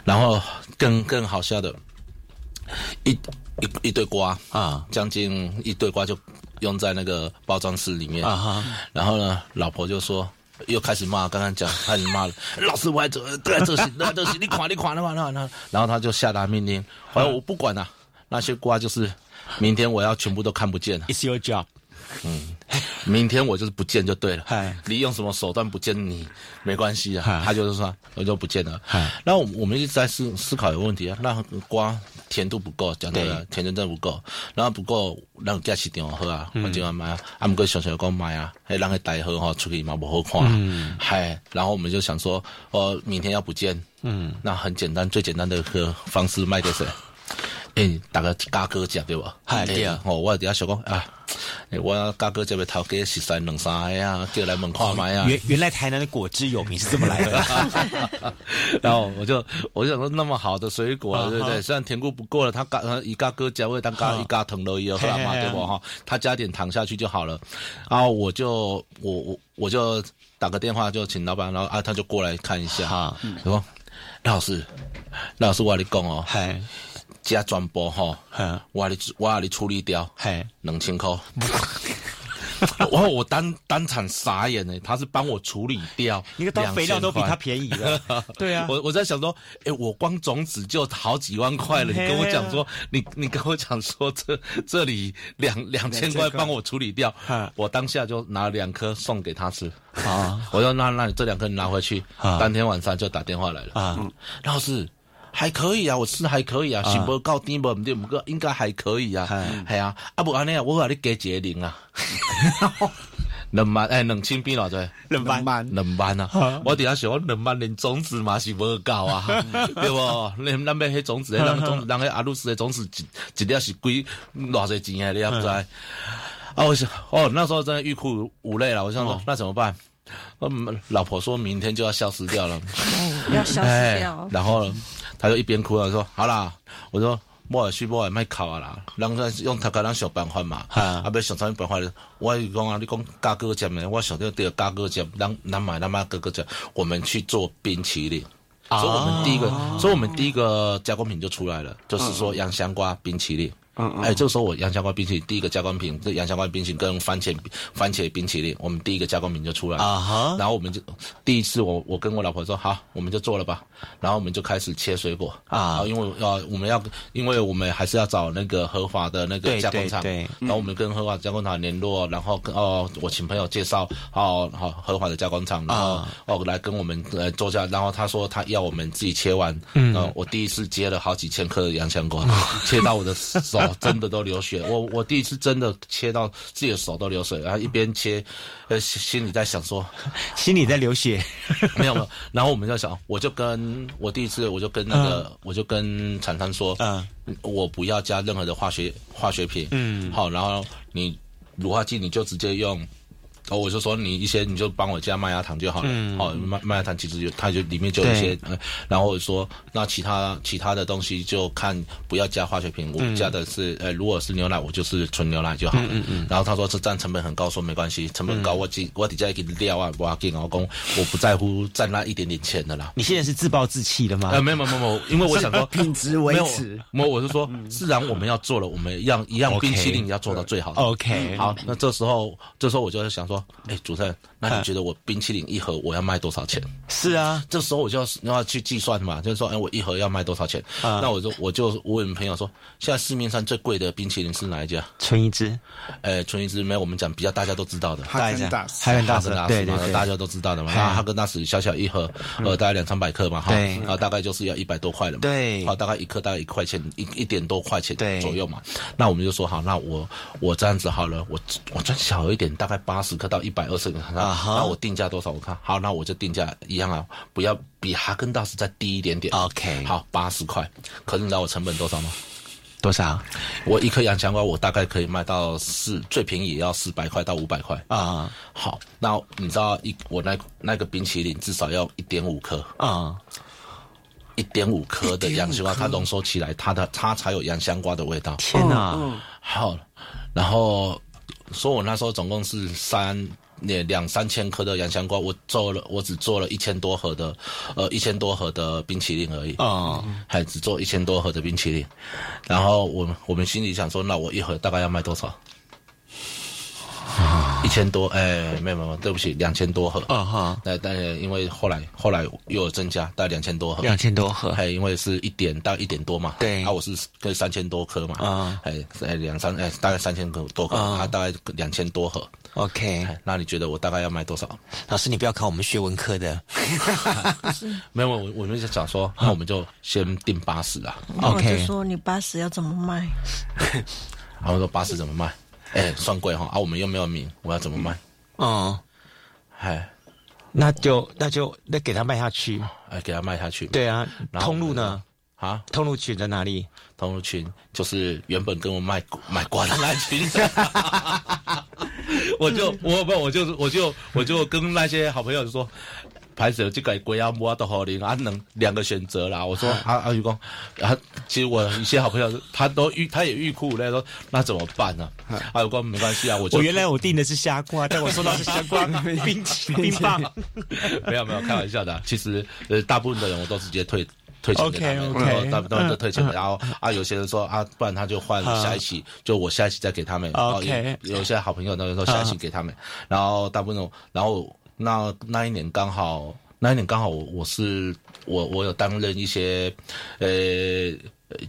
然后更更好笑的，一一一堆瓜啊，将近一堆瓜就。用在那个包装室里面，然后呢，老婆就说又开始骂，刚刚讲 <laughs> 开始骂了，老师我还这这这些那这些你垮你垮你垮那那，然后他就下达命令，后来我不管了，那些瓜就是明天我要全部都看不见了。It's your job。嗯，明天我就是不见就对了。你用什么手段不见你没关系啊。他就是说我就不见了。那我我们一直在思思考一个问题啊，那瓜甜度不够，讲对了，甜度真的不够，然后不够让价市场喝啊，反正买啊，啊不过小小讲买啊，还让他带喝哈，出去嘛不好看。嗯，嗨，然后我们就想说，哦，明天要不见，嗯，那很简单，最简单的一个方式卖给谁？哎，大个加哥讲对吧？嗨，对啊，哦，我底下想讲啊。我大哥这边头家十三两三呀，就来问看买呀。原原来台南的果汁有名是这么来的。<laughs> 然后我就我就想说，那么好的水果，对不对？虽然甜度不够了，他嘎一嘎哥加味，他嘎一嘎藤都也喝嘛，对不哈？他加点糖下去就好了。然后我就我我我就打个电话，就请老板，然后啊他就过来看一下。哈，说老师，老师我跟你讲哦。加全部吼，我你我你处理掉，两千块。<laughs> 哇！我当当场傻眼呢，他是帮我处理掉，你个当肥料都比他便宜了。<laughs> 对啊，我我在想说，哎，我光种子就好几万块了，你跟我讲说，你你跟我讲说，这这里两两千块帮我处理掉，我当下就拿两颗送给他吃。啊，我说那那你这两颗你拿回去，当天晚上就打电话来了。啊，老师。还可以啊，我吃还可以啊，是无够甜无毋对，不过应该还可以啊，系啊，啊不安尼啊，我话你加一个零啊，<laughs> 两万诶，两千变偌济，两万，两万啊！我底下想，我两万连种子嘛是无够啊，对不？你咱买迄种子，咱种子，咱迄阿鲁斯的种子，一一粒是贵偌济钱啊？你也不知？啊，我想，哦，那时候真的欲哭无泪了。我想说，那怎么办？嗯，老婆说明天就要消失掉了，要消失掉，然后。他就一边哭啊说：“好啦，我说莫尔去莫尔卖考啊啦，让他用他跟他想办法嘛。啊，不想啥办法我讲啊，你讲加哥讲的，我想到这个加哥讲，让让买他妈哥哥讲，我们去做冰淇淋。所以我们第一个，所以我们第一个加工品就出来了，就是说洋香瓜冰淇淋。”哎，这个时候我洋香瓜冰淇淋第一个加工品，这洋香瓜冰淇淋跟番茄番茄冰淇淋，我们第一个加工品就出来了。啊哈！然后我们就第一次，我我跟我老婆说，好，我们就做了吧。然后我们就开始切水果啊，因为要我们要，因为我们还是要找那个合法的那个加工厂。对然后我们跟合法加工厂联络，然后哦，我请朋友介绍，哦好合法的加工厂，然后哦来跟我们呃做下。然后他说他要我们自己切完。嗯。我第一次接了好几千颗的洋香瓜，切到我的手。真的都流血，我我第一次真的切到自己的手都流水，然后一边切，呃心里在想说，心里在流血，没有没有，然后我们在想，我就跟我第一次我就跟那个我就跟厂商说，嗯，我不要加任何的化学化学品，嗯，好，然后你乳化剂你就直接用。哦，我就说你一些你就帮我加麦芽糖就好了。嗯。哦，麦麦芽糖其实有，它就里面就有一些。然后我说，那其他其他的东西就看不要加化学品，我加的是呃，如果是牛奶，我就是纯牛奶就好了。嗯嗯。然后他说这占成本很高，说没关系，成本高我底我底下给你料啊，我要给老公，我不在乎占那一点点钱的啦。你现在是自暴自弃的吗？呃，没有没有没有，因为我想说 <laughs> 品质维持。没有，我是说，自然我们要做了，我们要一样冰淇淋要做到最好。OK。好，那这时候这时候我就想说，哎，主持人。那你觉得我冰淇淋一盒我要卖多少钱？是啊，这时候我就要要去计算嘛，就是说，哎，我一盒要卖多少钱？那我就我就问朋友说，现在市面上最贵的冰淇淋是哪一家？纯一枝，呃，春一枝没有我们讲比较大家都知道的，哈根达斯，哈根达斯，对对对，大家都知道的嘛。那哈根达斯小小一盒，呃，大概两三百克嘛，哈，然后大概就是要一百多块了嘛，对，好，大概一克大概一块钱，一一点多块钱左右嘛。那我们就说好，那我我这样子好了，我我赚小一点，大概八十克到一百二十克，那我定价。多少？我看好，那我就定价一样啊，不要比哈根达斯再低一点点。OK，好，八十块。可是你知道我成本多少吗？多少？我一颗洋香瓜，我大概可以卖到四，最便宜也要四百块到五百块啊。好，那你知道一我那那个冰淇淋至少要一点五颗啊，一点五颗的洋香瓜，它浓缩起来，它的它才有洋香瓜的味道。天哪！好，然后说我那时候总共是三。那两三千颗的洋香瓜，我做了，我只做了一千多盒的，呃，一千多盒的冰淇淋而已。啊，还只做一千多盒的冰淇淋。然后我们我们心里想说，那我一盒大概要卖多少？一千多？哎，没有没有，对不起，两千多盒。啊哈。那但是因为后来后来又有增加，大概两千多盒。两千多盒。还因为是一点到一点多嘛。对。啊，我是跟三千多颗嘛。啊。哎哎，两三哎，大概三千颗多颗，他大概两千多盒。OK，那你觉得我大概要卖多少？老师，你不要考我们学文科的。<laughs> 没有，我我们就想说，那我们就先定八十啦。OK，就说你八十要怎么卖？<laughs> 然后说八十怎么卖？哎，算贵哈啊！我们又没有名，我要怎么卖？哦，哎，那就那就那给他卖下去，哎，给他卖下去。对啊，通路呢？啊，通路群在哪里？通路群就是原本跟我卖买瓜的那群。我就我不我就我就我就跟那些好朋友说，拍摄这个鬼啊摸都好灵啊，能两个选择啦。我说啊。啊，雨公，啊，其实我一些好朋友他都欲他也欲哭无泪，说那怎么办呢？啊，雨公没关系啊，我我原来我订的是虾瓜，但我收到是虾瓜 <laughs> 冰冰棒，<laughs> 没有没有开玩笑的，其实呃大部分的人我都直接退。退钱给他们，然后大部分都退钱，然后啊，有些人说啊，不然他就换下一期，就我下一期再给他们。OK，有些好朋友呢说下一期给他们，然后大部分，然后那那一年刚好那一年刚好我我是我我有担任一些呃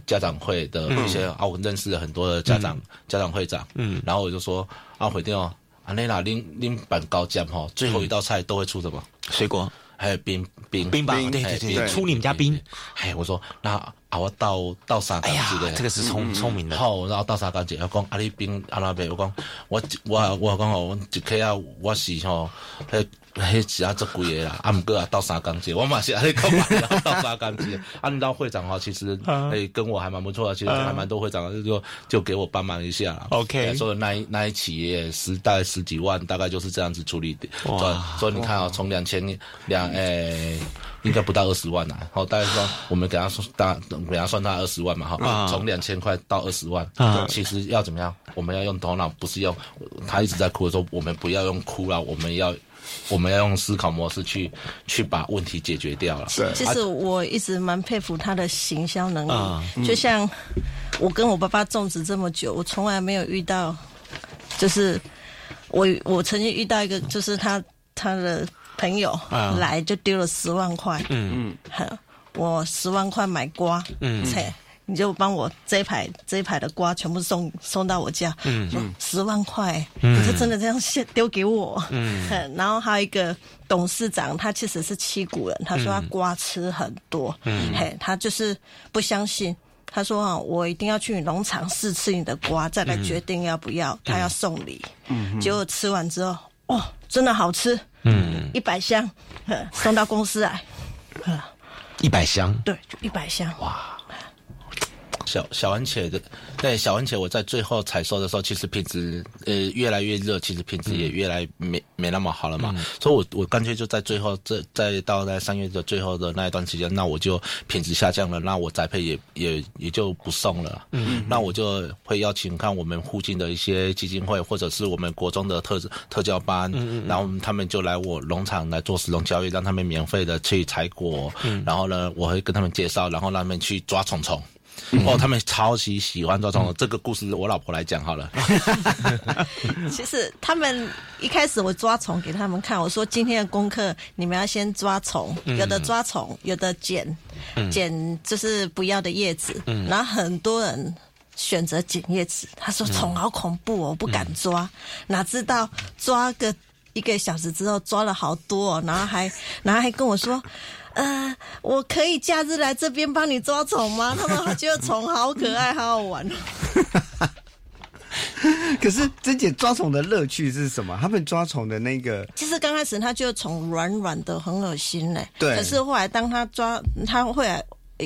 家长会的一些啊，我认识了很多的家长家长会长，嗯，然后我就说啊，回电哦，阿内娜拎拎板高酱哈，最后一道菜都会出什么？水果。还有冰冰冰棒，对对对，出你们家冰。哎，我说那啊，我倒倒沙干子的，这个是聪聪明的。好，然后倒沙干子，要讲阿里冰阿那边，我讲我我我讲哦，一克啊，我是吼，迄迄其他做贵的啦，啊，毋过啊，倒三工节，我嘛是阿里讲嘛，倒三工节。<laughs> 按照会长哈，其实诶跟我还蛮不错的，其实还蛮多会长，就说就给我帮忙一下。OK，所以那一那一企业十大概十几万，大概就是这样子处理的。哇，所以你看啊，从两千两。诶，应该不到二十万呐。好，大概说我们给他算，大给他算他二十万嘛。哈，从两千块到二十万，其实要怎么样？我们要用头脑，不是用他一直在哭的时候，我们不要用哭了，我们要我们要用思考模式去去把问题解决掉了。是，其实我一直蛮佩服他的行销能力。就像我跟我爸爸种植这么久，我从来没有遇到，就是我我曾经遇到一个，就是他他的。朋友来就丢了十万块，嗯。嗯，我十万块买瓜，嗯，切，你就帮我这一排这一排的瓜全部送送到我家，嗯。嗯，十万块，你就真的这样现丢给我，嗯，然后还有一个董事长，他其实是七股人，他说他瓜吃很多，嗯，嘿，他就是不相信，他说啊，我一定要去农场试吃你的瓜，再来决定要不要，他要送礼，嗯，结果吃完之后，哦，真的好吃。嗯，一百箱，送到公司来，一百箱，对，就一百箱，哇。小小番茄的，对小番茄，我在最后采收的时候，其实品质呃越来越热，其实品质也越来没没那么好了嘛。所以，我我干脆就在最后这再到在三月的最后的那一段时间，那我就品质下降了，那我栽培也也也就不送了。嗯，那我就会邀请看我们附近的一些基金会，或者是我们国中的特特教班，嗯然后他们就来我农场来做使用教育，让他们免费的去采果。嗯，然后呢，我会跟他们介绍，然后让他们去抓虫虫。哦，他们超级喜欢抓虫虫。这个故事我老婆来讲好了。<laughs> 其实他们一开始我抓虫给他们看，我说今天的功课你们要先抓虫，有的抓虫，有的捡捡就是不要的叶子。然后很多人选择剪叶子，他说虫好恐怖哦，我不敢抓。哪知道抓个一个小时之后抓了好多，然后还然后还跟我说。呃，我可以假日来这边帮你抓虫吗？<laughs> 他们觉得虫好可爱，好好玩。<laughs> 可是珍姐抓虫的乐趣是什么？他们抓虫的那个，其实刚开始他觉得虫软软的，很恶心嘞。对。可是后来当他抓，他会来。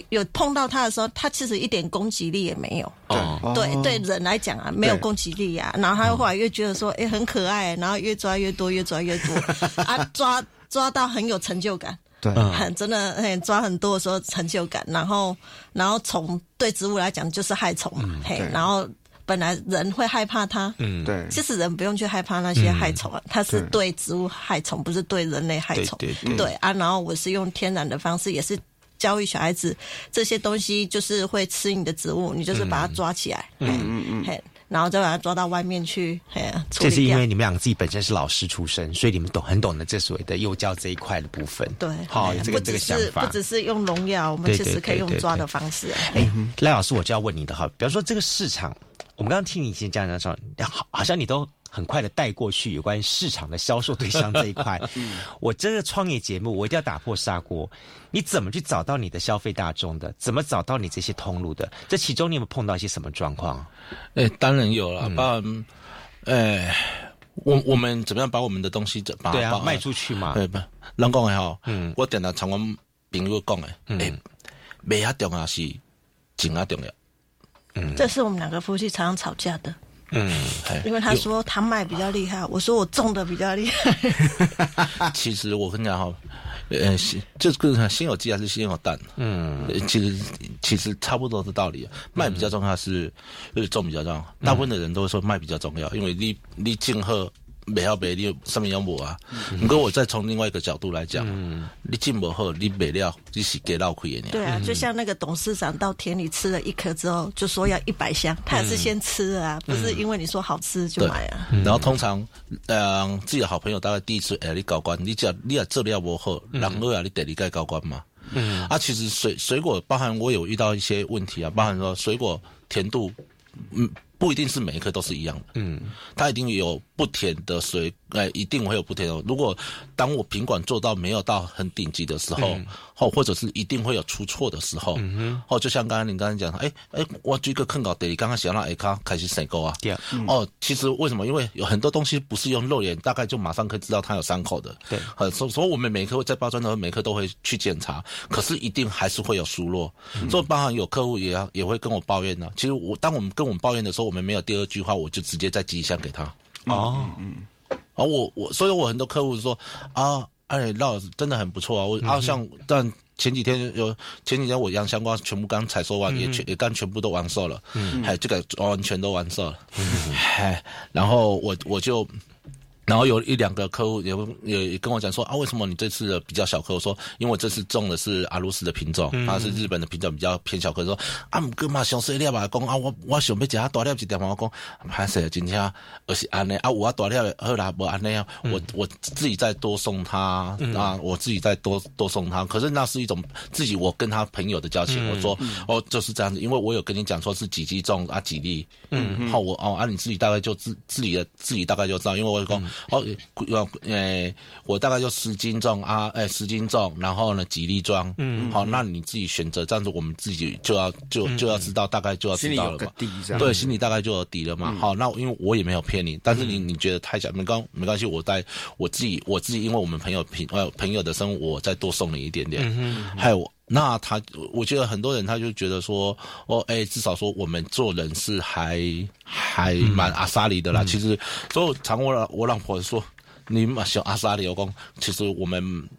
有碰到他的时候，他其实一点攻击力也没有。哦对对，人来讲啊，没有攻击力啊。然后他后来越觉得说，哎，很可爱，然后越抓越多，越抓越多 <laughs> 啊，抓抓到很有成就感。对。很 <laughs> 真的，嘿，抓很多的时候成就感。然后，然后虫对植物来讲就是害虫嘛，嘿，然后本来人会害怕它，嗯。对。其实人不用去害怕那些害虫啊，它是对。对植物害虫，不是对人类害虫。对对对。啊，然后我是用天然的方式，也是教育小孩子这些东西，就是会吃你的植物，你就是把它抓起来，嗯嗯嗯，嘿，然后再把它抓到外面去，哎呀这是因为你们两个自己本身是老师出身，所以你们懂很懂得这所谓的幼教这一块的部分。对，好，这个这个想法不。只是用农药，我们其实可以用抓的方式啊。哎，赖老师，我就要问你的哈，比方说这个市场，我们刚刚听你以前讲讲说，好，好像你都很快的带过去有关市场的销售对象这一块。<laughs> 我真的创业节目，我一定要打破砂锅。你怎么去找到你的消费大众的？怎么找到你这些通路的？这其中你有没有碰到一些什么状况？哎，当然有了，包含，哎，我我们怎么样把我们的东西把把对啊卖出去嘛对不？人讲的吼，嗯，我常常从我朋友讲的，哎，卖啊重要是钱啊重要，这是我们两个夫妻常常吵架的，嗯，因为他说他卖比较厉害，我说我种的比较厉害。<laughs> 其实我跟你讲哈，呃，先这个先有鸡还是先有蛋？嗯，其实其实差不多的道理。卖比较重要是，是，种比较重要。大部分的人都会说卖比较重要，因为你你进货没好卖，你上面有无啊？不过我再从另外一个角度来讲，你进不好，你卖了你是给闹亏的。对啊，就像那个董事长到田里吃了一颗之后，就说要一百箱，他也是先吃啊，不是因为你说好吃就对买啊。然后通常，呃，自己的好朋友大概第一次哎，你高官，你只要你也这里要不好，然后啊，你得你盖高官嘛。嗯，啊，其实水水果，包含我有遇到一些问题啊，包含说水果甜度，嗯，不一定是每一颗都是一样的。嗯，它一定有不甜的水，呃，一定会有不甜的。如果当我品管做到没有到很顶级的时候，或、或者是一定会有出错的时候，嗯哦，就像刚刚您刚才讲，哎哎，我举一个更高的，你刚刚想让 A 卡开始审购啊，对。啊哦，其实为什么？因为有很多东西不是用肉眼大概就马上可以知道它有伤口的。对，呃，所所以我们每一颗在包装的时候，每一颗都会去检查，可是一定还是会有疏漏。所以包含有客户也要也会跟我抱怨呢、其实我当我们跟我们抱怨的时候，我们没有第二句话，我就直接再寄一箱给他。哦，嗯而我我，所以我很多客户说啊，哎，老师真的很不错啊。我、啊，像但前几天有前几天我洋香瓜全部刚采收完，也全也刚全部都完售了，嗯，还这个完全都完售了，嗯，嗨，然后我我就。然后有一两个客户也也也跟我讲说啊，为什么你这次的比较小颗？我说，因为我这次种的是阿鲁斯的品种，它是日本的品种，比较偏小颗。说啊，唔哥嘛，上细粒嘛，讲啊，我我想要食下大粒一点嘛，我讲歹势，真正而是安尼啊，我大粒的好啦，无安尼啊，我我自己再多送他啊，我自己再多多送他。可是那是一种自己我跟他朋友的交情。我说哦，就是这样子，因为我有跟你讲说是几斤重啊几粒，嗯，好我哦啊你自己大概就自自己的自己大概就知道，因为我讲。哦，呃，呃，我大概就十斤重啊，哎、十斤重，然后呢，几粒装，嗯，好，那你自己选择，这样子我们自己就要就就要知道，大概就要知道了嘛，对，心里大概就有底了嘛。好，那因为我也没有骗你，但是你你觉得太小，没关没关系，我带我自己我自己，因为我们朋友朋呃朋友的生活，我再多送你一点点，还有。那他，我觉得很多人他就觉得说，哦，哎、至少说我们做人是还还蛮阿萨里的啦。其实，所以我常我老我老婆说，你嘛想阿萨里，我讲，其实我们。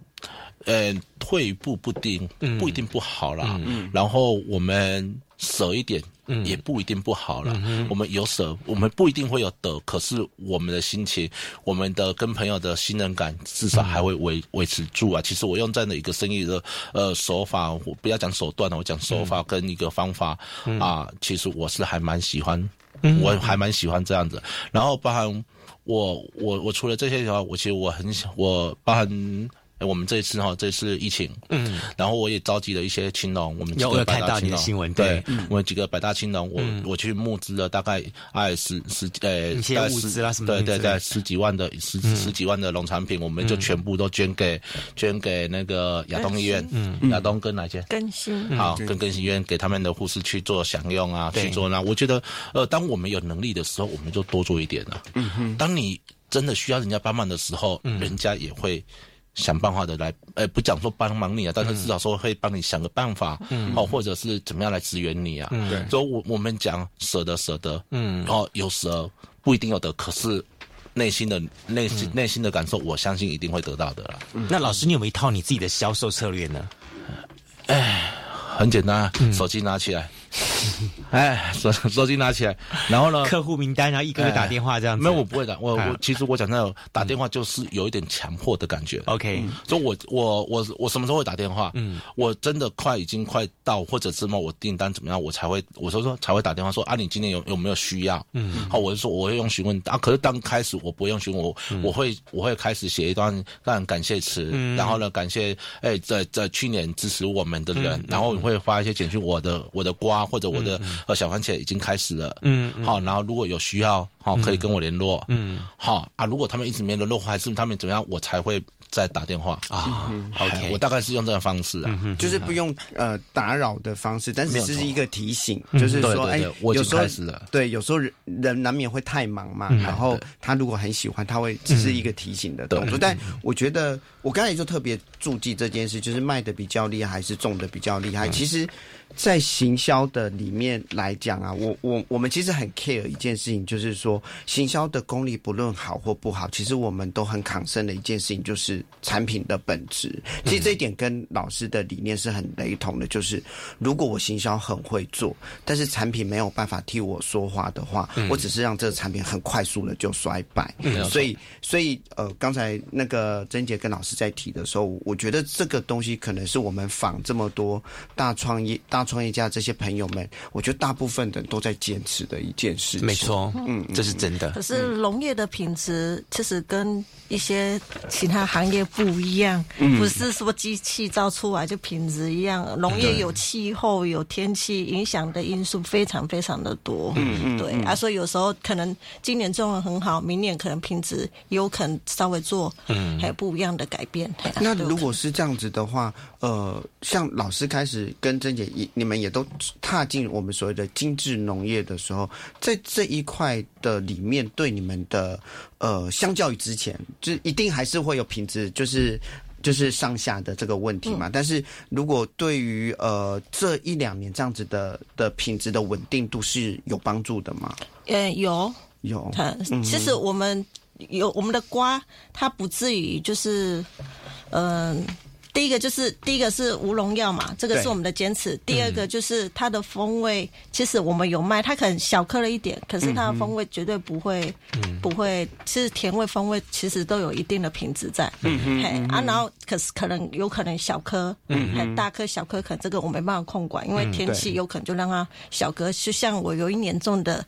呃，退一步不定，不一定不好啦。然后我们舍一点，也不一定不好啦。我们有舍，我们不一定会有得，可是我们的心情，我们的跟朋友的信任感，至少还会维维持住啊。其实我用这样的一个生意的呃手法，我不要讲手段了，我讲手法跟一个方法啊，其实我是还蛮喜欢，我还蛮喜欢这样子。然后包含我我我除了这些以外，我其实我很想我包含。哎我们这一次哈，这次疫情，嗯，然后我也召集了一些青农，我们几有个有看到你百大青农的新闻对对，我们几个百大青农，我我去募资了大概哎十十呃一些大十物资啦什么对对对，十几万的十十几万的农产品，我们就全部都捐给捐给那个亚东医院，嗯，亚东跟哪些？更新。好，跟更新医院给他们的护士去做享用啊，去做那。我觉得，呃，当我们有能力的时候，我们就多做一点啊。嗯哼，当你真的需要人家帮忙的时候，人家也会想办法的来，呃，不讲说帮忙你啊，但是至少说会帮你想个办法，嗯，哦，或者是怎么样来支援你啊，嗯。对，所以我我们讲舍得舍得，嗯，哦，有舍不一定有得，可是内心的内心内心的感受，我相信一定会得到的啦。那老师，你有没有一套你自己的销售策略呢？哎，很简单啊，手机拿起来，<laughs> 哎，手手机拿起来，然后呢，<laughs> 客户名单，然后一个个打电话这样子。没有，我不会打，我啊我其实我讲真的，打电话就是有一点强迫的感觉。OK 嗯所以我我我我什么时候会打电话？嗯，我真的快已经快到，或者是么我订单怎么样，我才会我说说才会打电话说啊，你今天有有没有需要？嗯，好，我就说我会用询问啊，可是当开始我不会用询问，我、我会我会开始写一段让感谢词，嗯然后呢感谢哎在在去年支持我们的人，嗯然后我会发一些简讯，我的我的瓜或者我的、呃小番茄已经开始了，嗯嗯。好，然后如果有需要，好可以跟我联络，嗯，好啊，如果他们一直没联络，还是他们怎么样，我才会再打电话。啊嗯哎 OK 我大概是用这个方式啊，就是不用呃打扰的方式，但是只是是一个提醒，嗯就是说，哎我已经有时候开始了。对，有时候人人难免会太忙嘛，嗯然后他如果很喜欢，他会只是一个提醒的动作。但我觉得我刚才就特别注记这件事，就是卖的比较厉害还是种的比较厉害。嗯。其实，在行销的里面来讲啊，我我我们其实很 care 一件事情，就是说行销的功力不论好或不好，其实我们都很抗生的一件事情，就是产品的本质。其实这一点跟老师的理念是很雷同的，就是如果我行销很会做，但是产品没有办法替我说话的话，嗯我只是让这个产品很快速的就衰败。嗯所以，所以呃，刚才那个珍姐跟老师在提的时候，我觉得这个东西可能是我们仿这么多大创业、大创业家这些朋友们，我觉得大部分人都在坚持的一件事情。没错，嗯，这是真的可。是农业的品质其实跟一些其他行业不一样，嗯不是说机器造出来就品质一样。农业有气候、有天气影响的因素非常非常的多。嗯嗯嗯对啊，所以有时候可能今年种的很好，明年可能品质有可能稍微做嗯还有不一样的改变。那如果是这样子的话，呃，像老师开始跟珍姐也，你们也都踏进我们所谓的精致农业的时候，在这一块的里面，对你们的呃，相较于之前，就一定还是会有品质，就是。就是上下的这个问题嘛，但是如果对于呃这一两年这样子的的品质的稳定度是有帮助的吗？呃，有有，其实我们有我们的瓜，它不至于就是，嗯、第一个就是第一个是无农药嘛，这个是我们的坚持。第二个就是它的风味，其实我们有卖，它可能小颗了一点，可是它的风味绝对不会、不会，其实甜味风味其实都有一定的品质在。嗯嗯啊，然后可是可能有可能小颗，嗯还大颗小颗，可能这个我没办法控管，因为嗯天气有可能就让它小颗。就像我有一年种的。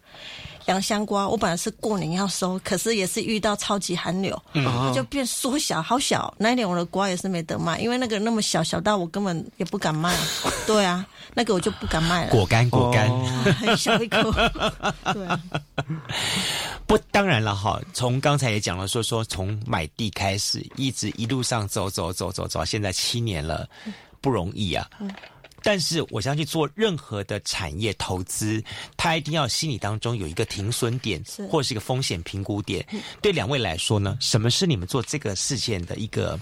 洋香瓜，我本来是过年要收，可是也是遇到超级寒流，嗯就变缩小，好小。那一年我的瓜也是没得卖，因为那个那么小，小到我根本也不敢卖。<laughs> 对啊，那个我就不敢卖了。果干，果干，很小一颗。<laughs> 对啊，不，当然了哈。从刚才也讲了，说说从买地开始，一直一路上走走走走走到现在七年了，不容易啊。但是我相信做任何的产业投资，它一定要心里当中有一个停损点，或是一个风险评估点。对两位来说呢，什么是你们做这个事件的一个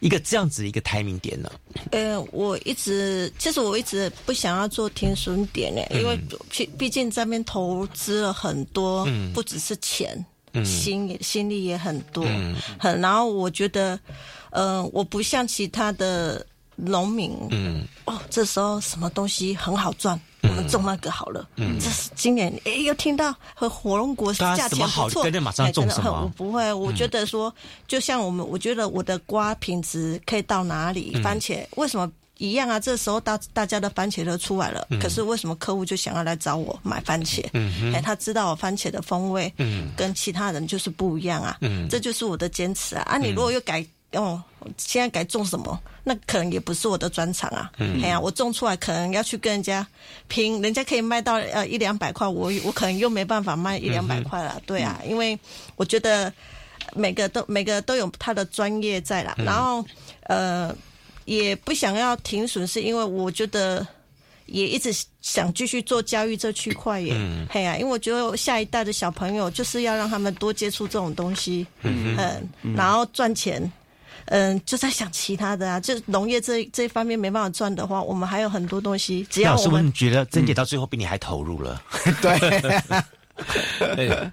一个这样子的一个 timing 点呢？呃，我一直其实我一直不想要做停损点呢，因为毕毕竟这边投资了很多，嗯不只是钱。嗯心也心力也很多，嗯很然后我觉得，呃，我不像其他的农民，嗯，哦，这时候什么东西很好赚，我们种那个好了。嗯。这是今年哎又听到和火龙果价钱不错，跟着马上哎真的种什么很我不会，我觉得说，就像我们，我觉得我的瓜品质可以到哪里？嗯。番茄为什么？一样啊，这时候大大家的番茄都出来了，嗯。可是为什么客户就想要来找我买番茄？嗯哼。哎，他知道我番茄的风味，嗯。跟其他人就是不一样啊，嗯。这就是我的坚持啊。啊，你如果又改哦，现在改种什么，那可能也不是我的专长啊。嗯。哎呀、我种出来可能要去跟人家拼，人家可以卖到呃一两百块，我我可能又没办法卖一两百块了。对啊，因为我觉得每个都每个都有他的专业在啦，嗯。然后呃也不想要停损，是因为我觉得。也一直想继续做教育这区块耶，嗯。嘿呀、因为我觉得下一代的小朋友就是要让他们多接触这种东西，嗯嗯，然后赚钱，嗯，就在想其他的啊，就农业这这一方面没办法赚的话，我们还有很多东西，只要我们觉得珍姐到最后比你还投入了，<laughs> 对。哎，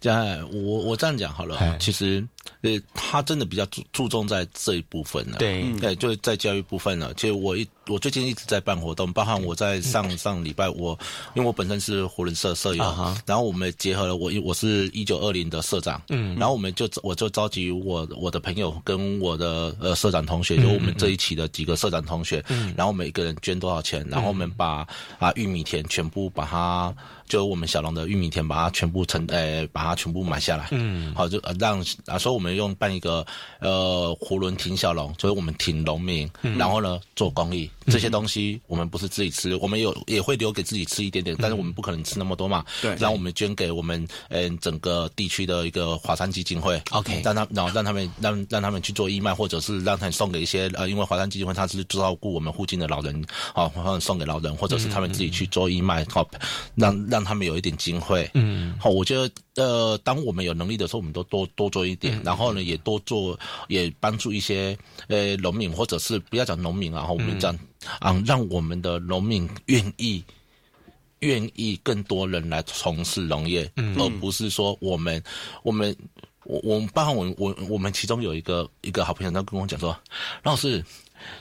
这样我我这样讲好了，其实呃，他真的比较注注重在这一部分呢。对，对，就是在教育部分呢。其实我一我最近一直在办活动，包含我在上上礼拜，我因为我本身是活人社社友，然后我们结合了我我是一九二零的社长，嗯，然后我们就我就召集我我的朋友跟我的呃社长同学，就我们这一期的几个社长同学，嗯，然后每个人捐多少钱，然后我们把啊玉米田全部把它。就我们小龙的玉米田，把它全部成，呃，把它全部买下来。嗯，好，就让啊，所以我们用办一个呃，囫囵挺小龙，所以我们挺农民，然后呢做公益。这些东西我们不是自己吃，我们有也会留给自己吃一点点，但是我们不可能吃那么多嘛。对，然后我们捐给我们嗯整个地区的一个华山基金会。OK，让他然后让他们让让他们去做义卖，或者是让他们送给一些呃，因为华山基金会他是照顾我们附近的老人，好，或者送给老人，或者是他们自己去做义卖，好，让让。他们有一点机会，嗯，好，我觉得，呃，当我们有能力的时候，我们都多多做一点，然后呢，也多做，也帮助一些，呃，农民，或者是不要讲农民啊，我们讲啊，让我们的农民愿意，愿意更多人来从事农业，而不是说我们，我们，我我们包括我我我们其中有一个一个好朋友，他跟我讲说，老师。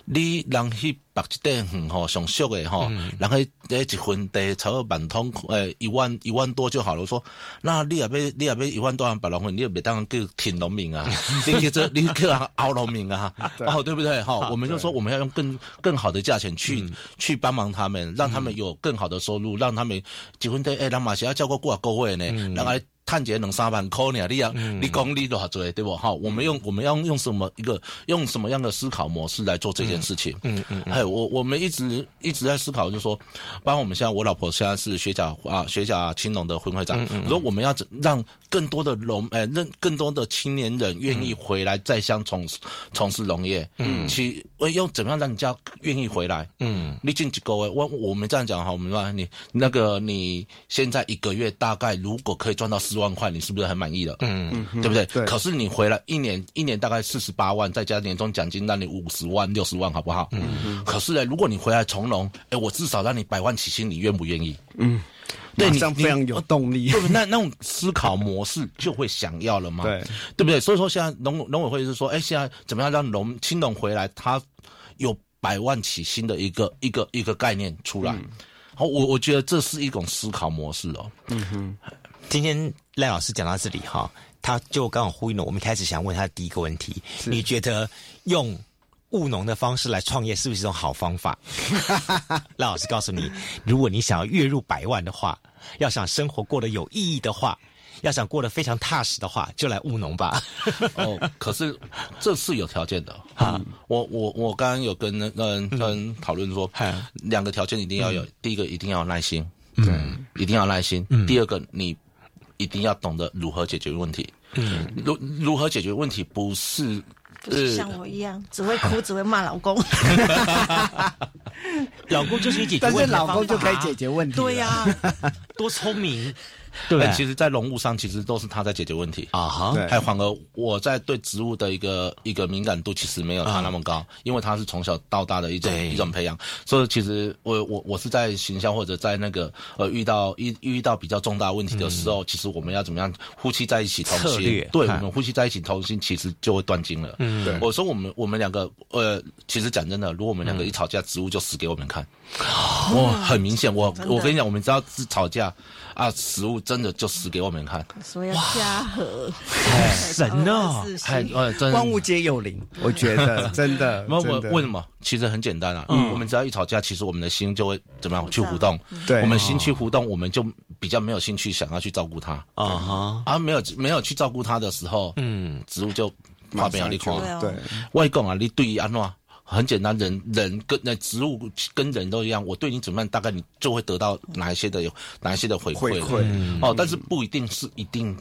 你人去白一点远吼，上俗的吼，然后诶一分地超过万通，诶一万一万多就好了。我说，那你也要你也要一万多万百农分，你也别当叫挺农民啊，<laughs> 你叫你叫熬农民啊，<laughs> 哦对不对？哈，我们就说我们要用更更好的价钱去去帮忙他们，让他们有更好的收入，让他们结婚地诶，人马是要交过过个位呢，然后。探节能三万块呢？你要你功力多少做对不？哈，我们用我们要用什么一个用什么样的思考模式来做这件事情？嗯嗯，还有我我们一直一直在思考，就是说，包括我们现在我老婆现在是学甲啊学甲青龙的分会长，说我们要让更多的农哎让更多的青年人愿意回来再乡从从事农业，嗯，去用怎么样让人家愿意回来？嗯，你进几个位？我我们这样讲哈，我们说你那个你现在一个月大概如果可以赚到四。万块，你是不是很满意了？嗯，对不对？对。可是你回来一年，一年大概四十八万，再加年终奖金，让你五十万、六十万，好不好？嗯嗯。可是呢，如果你回来从容，哎，我至少让你百万起薪，你愿不愿意？嗯，对，你非常有动力。对，那那种思考模式就会想要了吗？对，对不对？所以说，现在农农委会是说，哎，现在怎么样让农青农回来，他有百万起薪的一个一个一个概念出来？好，我我觉得这是一种思考模式哦。嗯哼。今天赖老师讲到这里哈，他就刚好呼应了我们开始想问他的第一个问题：你觉得用务农的方式来创业是不是一种好方法？<laughs> 赖老师告诉你，如果你想要月入百万的话，要想生活过得有意义的话，要想过得非常踏实的话，就来务农吧。<laughs> 哦，可是这是有条件的哈。我我我刚刚有跟跟跟讨论说，两个条件一定要有，第一个一定要有耐心，嗯，一定要耐心。第二个你。一定要懂得如何解决问题。嗯，如如何解决问题，不是不是像我一样只会哭，<laughs> 只会骂老公。老公就是一解决问题，但是老公就可以解决问题。对呀，多聪明。对，其实，在农务上，其实都是他在解决问题啊哈。还反而我在对植物的一个一个敏感度，其实没有他那么高，因为他是从小到大的一种一种培养。所以，其实我我我是在形象或者在那个呃遇到遇遇到比较重大问题的时候，其实我们要怎么样夫妻在一起同心？对，我们夫妻在一起同心，其实就会断经了。嗯，对。我说我们我们两个呃，其实讲真的，如果我们两个一吵架，植物就死给我们看。哇，很明显，我我跟你讲，我们只要是吵架。啊！食物真的就死给我们看，所以家和，神哦，哎呃，万物皆有灵，我觉得 <laughs> 真的。那我为什么？其实很简单啊，我们只要一吵架，其实我们的心就会怎么样去互动。对，我们心去互动，我们就比较没有兴趣想要去照顾它啊哈。啊，没有没有去照顾它的时候，嗯，植物就发表力狂。对，外公啊，你对于安诺。很简单，人人跟那植物跟人都一样，我对你怎么样，大概你就会得到哪一些的有哪一些的回馈回馈。哦，但是不一定是一定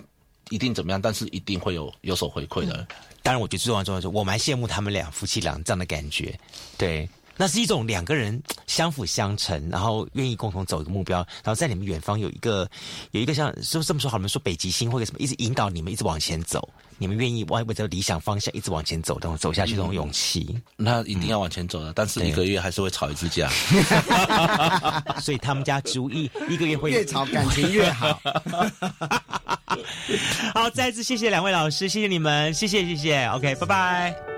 一定怎么样，但是一定会有有所回馈的。当然，我觉得最重要重要是，我蛮羡慕他们俩夫妻俩这样的感觉。对，那是一种两个人相辅相成，然后愿意共同走一个目标，然后在你们远方有一个有一个像说这么说好，我们说北极星或者什么，一直引导你们一直往前走，你们愿意往为着理想方向一直往前走，然后走下去这种勇气，那一定要往前走的。但是一个月还是会吵一次架，所以他们家植物一一个月会越吵感情越好。<laughs> 好，再次谢谢两位老师，谢谢你们，谢谢谢谢，OK，拜拜。